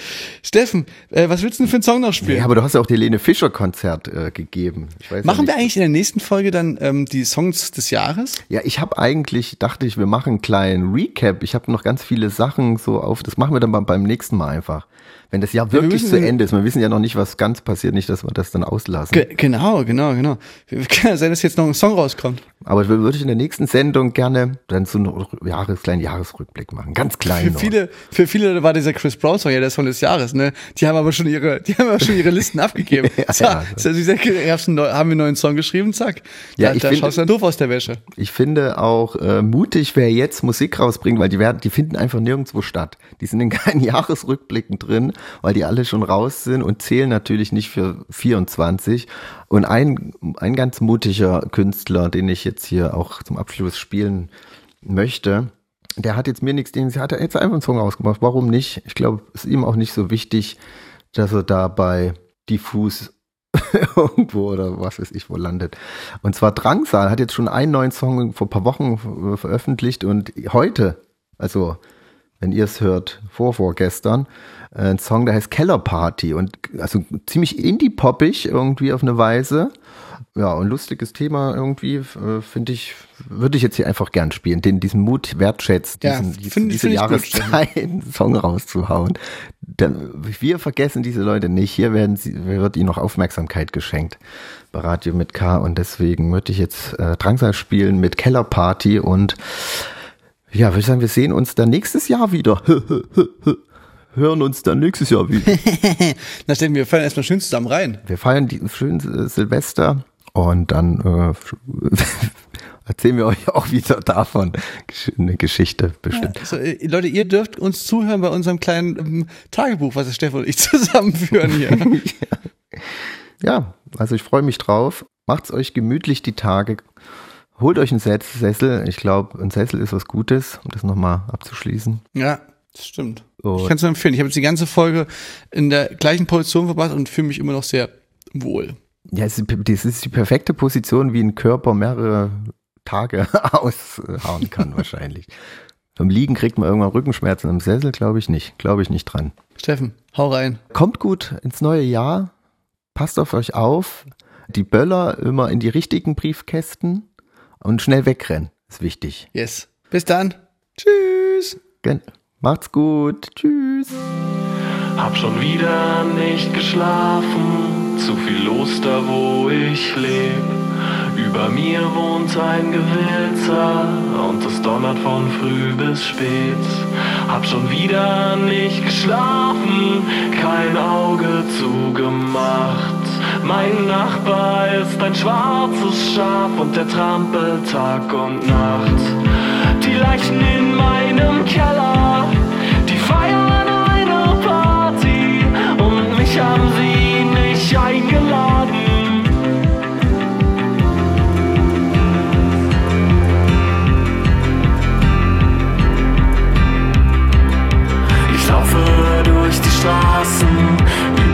Steffen, äh, was willst du denn für einen Song noch spielen? Ja, aber du hast ja auch die Helene Fischer Konzert äh, gegeben. Machen ja wir eigentlich in der nächsten Folge dann ähm, die Songs des Jahres? Ja, ich habe eigentlich, dachte ich, wir machen einen kleinen Recap. Ich habe noch ganz viele Sachen so auf, das machen wir dann beim, beim nächsten Mal einfach. Wenn das Jahr wir wirklich müssen zu Ende ist. Wir wissen ja noch nicht, was ganz passiert, nicht, dass wir das dann auslassen. Ge genau, genau, genau. Kann ja sein, dass jetzt noch ein Song rauskommt. Aber würde ich in der nächsten Sendung gerne dann so einen Jahres, kleinen Jahresrückblick machen. Ganz klein Für noch. viele, für viele war dieser Chris Brown Song ja der Song des Jahres. ne? Die haben aber schon ihre, die haben aber schon ihre Listen abgegeben. Ja, so, ja. so, sie sagen, haben wir einen neuen Song geschrieben, zack. Ja, da, ich da finde- schaust du dann doof aus der Wäsche. Ich finde auch äh, mutig, wer jetzt Musik rausbringt, weil die werden, die finden einfach nirgendwo statt. Die sind in keinen Jahresrückblicken drin, weil die alle schon raus sind und zählen natürlich nicht für 24. Und ein, ein ganz mutiger Künstler, den ich jetzt hier auch zum Abschluss spielen möchte, der hat jetzt mir nichts, den hat er jetzt einfach einen Song rausgemacht. Warum nicht? Ich glaube, es ist ihm auch nicht so wichtig, dass er da bei diffus irgendwo oder was weiß ich wo landet. Und zwar Drangsal hat jetzt schon einen neuen Song vor ein paar Wochen äh, veröffentlicht und heute, also wenn ihr es hört, vor vorgestern, äh, ein Song, der heißt Keller Party und also ziemlich indie-poppig irgendwie auf eine Weise. Ja, und lustiges Thema irgendwie, äh, finde ich, würde ich jetzt hier einfach gern spielen, den diesen Mut wertschätzt, Ja, diesen, diesen, find- diese find Jahreszeit einen Song rauszuhauen. Denn wir vergessen diese Leute nicht. Hier werden sie, wird ihnen noch Aufmerksamkeit geschenkt bei Radio mit K und deswegen würde ich jetzt äh, Drangsal spielen mit Keller Party und ja, würde ich sagen, wir sehen uns dann nächstes Jahr wieder. Hören uns dann nächstes Jahr wieder. Da stellen wir fallen erstmal schön zusammen rein. Wir feiern die schönen äh, Silvester und dann äh, erzählen wir euch auch wieder davon eine Geschichte bestimmt. Also, äh, Leute, ihr dürft uns zuhören bei unserem kleinen ähm, Tagebuch, was der Stefan und ich zusammenführen hier. Ja, also ich freue mich drauf. Macht's euch gemütlich die Tage. Holt euch einen Ses- Sessel. Ich glaube, ein Sessel ist was Gutes, um das nochmal abzuschließen. ja, das stimmt. Und- Ich kann es nur empfehlen. Ich habe jetzt die ganze Folge in der gleichen Position verbracht und fühle mich immer noch sehr wohl. Ja, es ist, das ist die perfekte Position, wie ein Körper mehrere Tage aushauen kann wahrscheinlich. Beim Liegen kriegt man irgendwann Rückenschmerzen. Im Sessel glaube ich nicht. Glaube ich nicht dran. Steffen, hau rein. Kommt gut ins neue Jahr. Passt auf euch auf. Die Böller immer in die richtigen Briefkästen und schnell wegrennen. Ist wichtig. Yes. Bis dann. Tschüss. Gen- Macht's gut. Tschüss. Hab schon wieder nicht geschlafen, zu viel los da wo ich leb. Über mir wohnt ein Gewilzer und es donnert von früh bis spät. Hab schon wieder nicht geschlafen, kein Auge zugemacht. Mein Nachbar ist ein schwarzes Schaf und der trampelt Tag und Nacht. Die Leichen in meinem Keller, die feiern eine Party und mich haben sie nicht eingeladen. Ich laufe durch die Straßen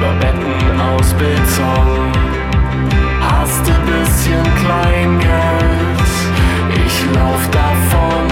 über Betten aus Beton. Hast du bisschen Kleingeld? Ich lauf davon.